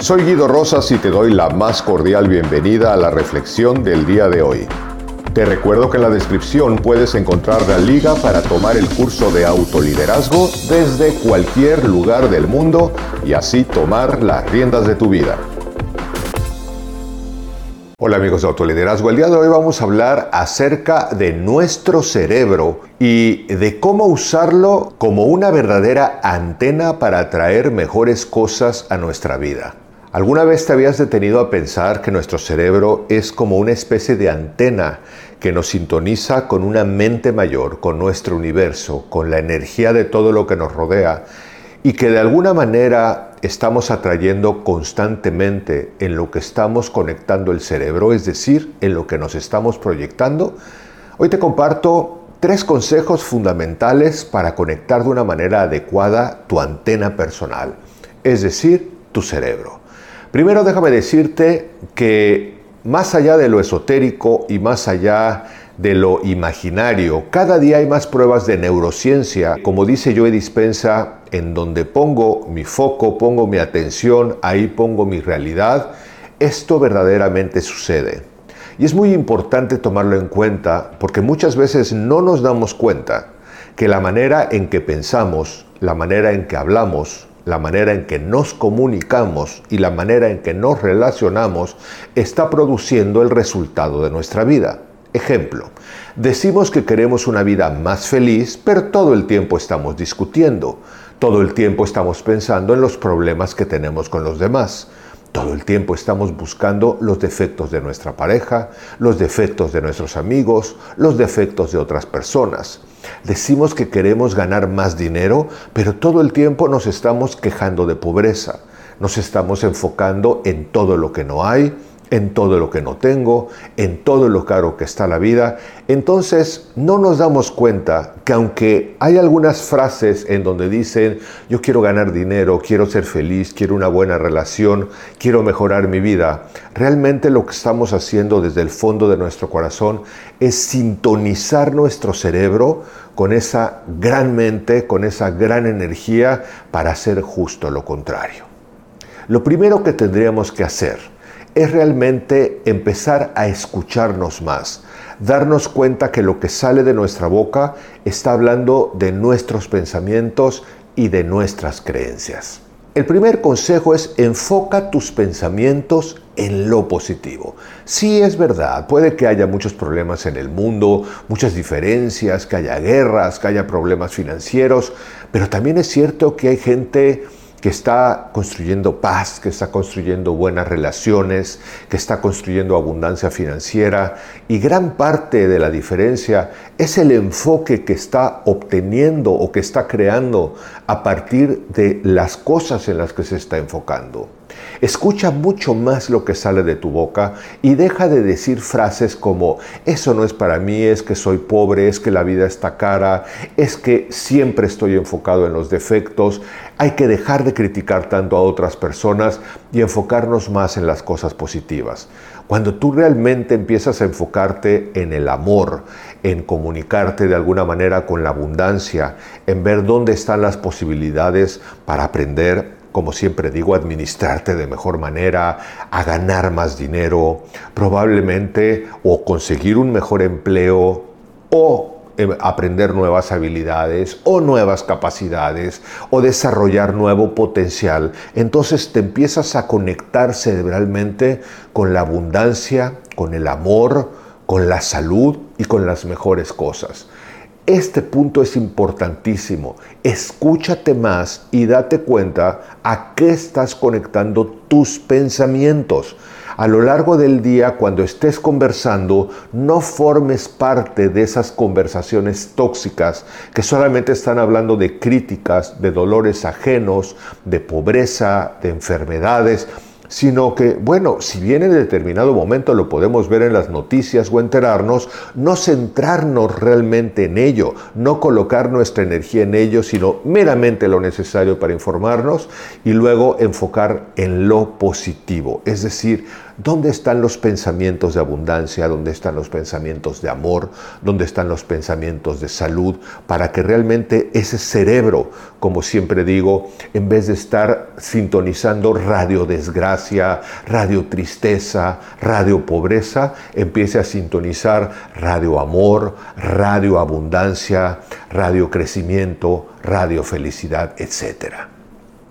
Soy Guido Rosas y te doy la más cordial bienvenida a la reflexión del día de hoy. Te recuerdo que en la descripción puedes encontrar la liga para tomar el curso de autoliderazgo desde cualquier lugar del mundo y así tomar las riendas de tu vida. Hola amigos de Autoliderazgo, el día de hoy vamos a hablar acerca de nuestro cerebro y de cómo usarlo como una verdadera antena para atraer mejores cosas a nuestra vida. ¿Alguna vez te habías detenido a pensar que nuestro cerebro es como una especie de antena que nos sintoniza con una mente mayor, con nuestro universo, con la energía de todo lo que nos rodea y que de alguna manera estamos atrayendo constantemente en lo que estamos conectando el cerebro, es decir, en lo que nos estamos proyectando? Hoy te comparto tres consejos fundamentales para conectar de una manera adecuada tu antena personal, es decir, tu cerebro. Primero déjame decirte que más allá de lo esotérico y más allá de lo imaginario, cada día hay más pruebas de neurociencia, como dice Joe Dispensa, en donde pongo mi foco, pongo mi atención, ahí pongo mi realidad, esto verdaderamente sucede. Y es muy importante tomarlo en cuenta porque muchas veces no nos damos cuenta que la manera en que pensamos, la manera en que hablamos, la manera en que nos comunicamos y la manera en que nos relacionamos está produciendo el resultado de nuestra vida. Ejemplo, decimos que queremos una vida más feliz, pero todo el tiempo estamos discutiendo, todo el tiempo estamos pensando en los problemas que tenemos con los demás. Todo el tiempo estamos buscando los defectos de nuestra pareja, los defectos de nuestros amigos, los defectos de otras personas. Decimos que queremos ganar más dinero, pero todo el tiempo nos estamos quejando de pobreza. Nos estamos enfocando en todo lo que no hay, en todo lo que no tengo, en todo lo caro que está la vida. Entonces no nos damos cuenta que aunque hay algunas frases en donde dicen yo quiero ganar dinero, quiero ser feliz, quiero una buena relación, quiero mejorar mi vida, realmente lo que estamos haciendo desde el fondo de nuestro corazón es sintonizar nuestro cerebro con esa gran mente, con esa gran energía para hacer justo lo contrario. Lo primero que tendríamos que hacer es realmente empezar a escucharnos más, darnos cuenta que lo que sale de nuestra boca está hablando de nuestros pensamientos y de nuestras creencias. El primer consejo es enfoca tus pensamientos en lo positivo. Sí es verdad, puede que haya muchos problemas en el mundo, muchas diferencias, que haya guerras, que haya problemas financieros, pero también es cierto que hay gente que está construyendo paz, que está construyendo buenas relaciones, que está construyendo abundancia financiera y gran parte de la diferencia es el enfoque que está obteniendo o que está creando a partir de las cosas en las que se está enfocando. Escucha mucho más lo que sale de tu boca y deja de decir frases como eso no es para mí, es que soy pobre, es que la vida está cara, es que siempre estoy enfocado en los defectos. Hay que dejar de criticar tanto a otras personas y enfocarnos más en las cosas positivas. Cuando tú realmente empiezas a enfocarte en el amor, en comunicarte de alguna manera con la abundancia, en ver dónde están las posibilidades para aprender, como siempre digo, administrarte de mejor manera, a ganar más dinero, probablemente o conseguir un mejor empleo o em, aprender nuevas habilidades o nuevas capacidades o desarrollar nuevo potencial, entonces te empiezas a conectar cerebralmente con la abundancia, con el amor, con la salud y con las mejores cosas. Este punto es importantísimo. Escúchate más y date cuenta a qué estás conectando tus pensamientos. A lo largo del día, cuando estés conversando, no formes parte de esas conversaciones tóxicas que solamente están hablando de críticas, de dolores ajenos, de pobreza, de enfermedades sino que, bueno, si bien en determinado momento lo podemos ver en las noticias o enterarnos, no centrarnos realmente en ello, no colocar nuestra energía en ello, sino meramente lo necesario para informarnos y luego enfocar en lo positivo, es decir, ¿Dónde están los pensamientos de abundancia? ¿Dónde están los pensamientos de amor? ¿Dónde están los pensamientos de salud? Para que realmente ese cerebro, como siempre digo, en vez de estar sintonizando radio desgracia, radio tristeza, radio pobreza, empiece a sintonizar radio amor, radio abundancia, radio crecimiento, radio felicidad, etc.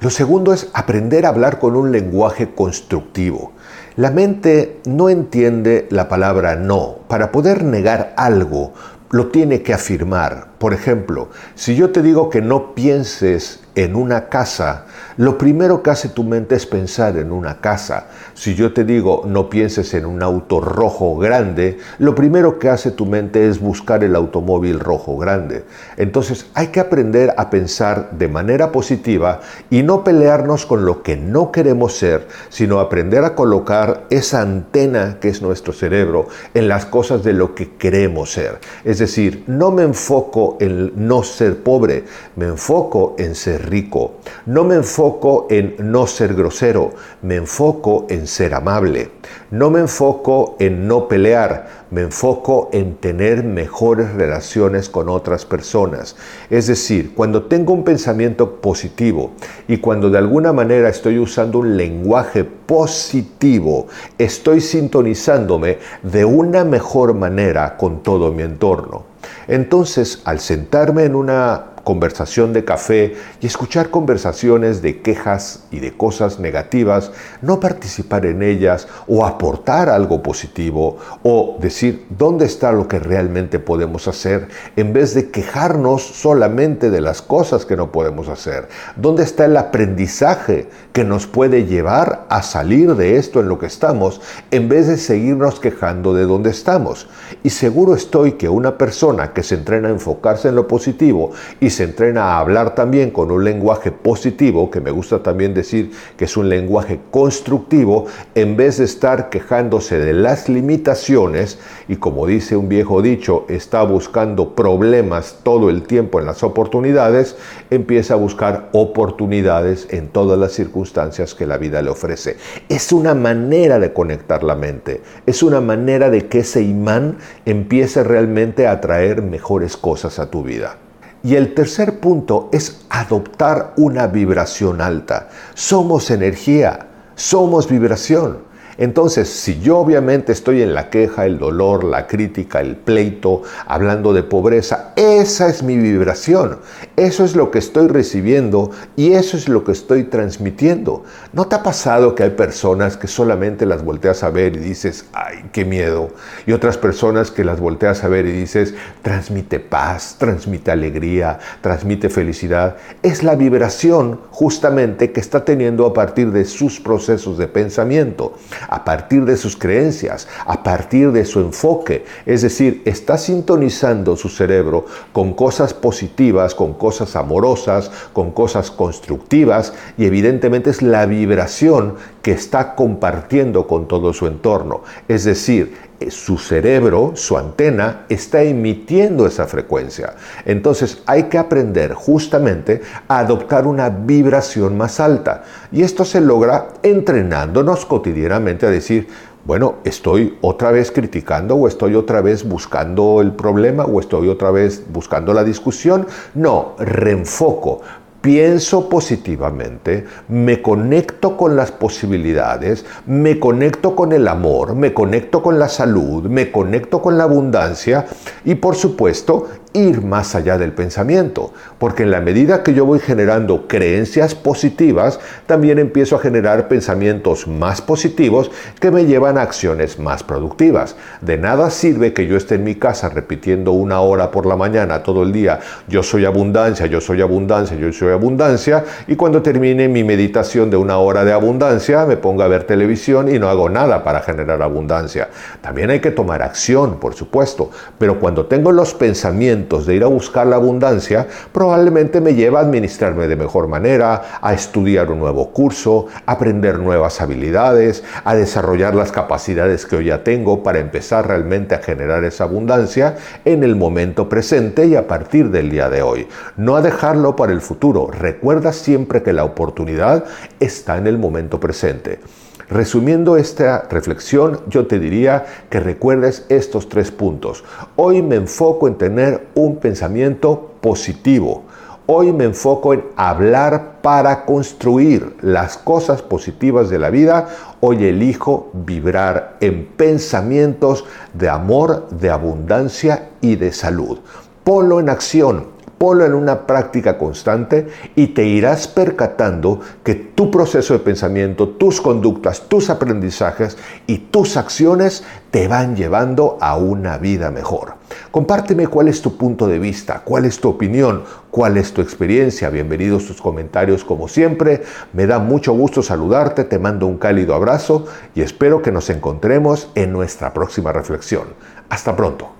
Lo segundo es aprender a hablar con un lenguaje constructivo. La mente no entiende la palabra no. Para poder negar algo, lo tiene que afirmar. Por ejemplo, si yo te digo que no pienses en una casa, lo primero que hace tu mente es pensar en una casa. Si yo te digo no pienses en un auto rojo grande, lo primero que hace tu mente es buscar el automóvil rojo grande. Entonces hay que aprender a pensar de manera positiva y no pelearnos con lo que no queremos ser, sino aprender a colocar esa antena que es nuestro cerebro en las cosas de lo que queremos ser. Es decir, no me enfoco en no ser pobre, me enfoco en ser rico. No me enfoco en no ser grosero, me enfoco en ser amable. No me enfoco en no pelear, me enfoco en tener mejores relaciones con otras personas. Es decir, cuando tengo un pensamiento positivo y cuando de alguna manera estoy usando un lenguaje positivo, estoy sintonizándome de una mejor manera con todo mi entorno. Entonces, al sentarme en una conversación de café y escuchar conversaciones de quejas y de cosas negativas, no participar en ellas o aportar algo positivo o decir dónde está lo que realmente podemos hacer en vez de quejarnos solamente de las cosas que no podemos hacer. ¿Dónde está el aprendizaje que nos puede llevar a salir de esto en lo que estamos en vez de seguirnos quejando de dónde estamos? Y seguro estoy que una persona que se entrena a enfocarse en lo positivo y se entrena a hablar también con un lenguaje positivo, que me gusta también decir que es un lenguaje constructivo, en vez de estar quejándose de las limitaciones y como dice un viejo dicho, está buscando problemas todo el tiempo en las oportunidades, empieza a buscar oportunidades en todas las circunstancias que la vida le ofrece. Es una manera de conectar la mente, es una manera de que ese imán empiece realmente a traer mejores cosas a tu vida. Y el tercer punto es adoptar una vibración alta. Somos energía, somos vibración. Entonces, si yo obviamente estoy en la queja, el dolor, la crítica, el pleito, hablando de pobreza, esa es mi vibración, eso es lo que estoy recibiendo y eso es lo que estoy transmitiendo. ¿No te ha pasado que hay personas que solamente las volteas a ver y dices, ay, qué miedo? Y otras personas que las volteas a ver y dices, transmite paz, transmite alegría, transmite felicidad. Es la vibración justamente que está teniendo a partir de sus procesos de pensamiento a partir de sus creencias, a partir de su enfoque. Es decir, está sintonizando su cerebro con cosas positivas, con cosas amorosas, con cosas constructivas y evidentemente es la vibración que está compartiendo con todo su entorno. Es decir, eh, su cerebro, su antena, está emitiendo esa frecuencia. Entonces hay que aprender justamente a adoptar una vibración más alta. Y esto se logra entrenándonos cotidianamente a decir, bueno, estoy otra vez criticando o estoy otra vez buscando el problema o estoy otra vez buscando la discusión. No, reenfoco pienso positivamente, me conecto con las posibilidades, me conecto con el amor, me conecto con la salud, me conecto con la abundancia y por supuesto ir más allá del pensamiento, porque en la medida que yo voy generando creencias positivas, también empiezo a generar pensamientos más positivos que me llevan a acciones más productivas. De nada sirve que yo esté en mi casa repitiendo una hora por la mañana todo el día, yo soy abundancia, yo soy abundancia, yo soy abundancia, y cuando termine mi meditación de una hora de abundancia, me pongo a ver televisión y no hago nada para generar abundancia. También hay que tomar acción, por supuesto, pero cuando tengo los pensamientos, de ir a buscar la abundancia probablemente me lleva a administrarme de mejor manera, a estudiar un nuevo curso, a aprender nuevas habilidades, a desarrollar las capacidades que hoy ya tengo para empezar realmente a generar esa abundancia en el momento presente y a partir del día de hoy. No a dejarlo para el futuro. Recuerda siempre que la oportunidad está en el momento presente. Resumiendo esta reflexión, yo te diría que recuerdes estos tres puntos. Hoy me enfoco en tener un pensamiento positivo. Hoy me enfoco en hablar para construir las cosas positivas de la vida. Hoy elijo vibrar en pensamientos de amor, de abundancia y de salud. Ponlo en acción ponlo en una práctica constante y te irás percatando que tu proceso de pensamiento, tus conductas, tus aprendizajes y tus acciones te van llevando a una vida mejor. Compárteme cuál es tu punto de vista, cuál es tu opinión, cuál es tu experiencia. Bienvenidos tus comentarios como siempre. Me da mucho gusto saludarte, te mando un cálido abrazo y espero que nos encontremos en nuestra próxima reflexión. Hasta pronto.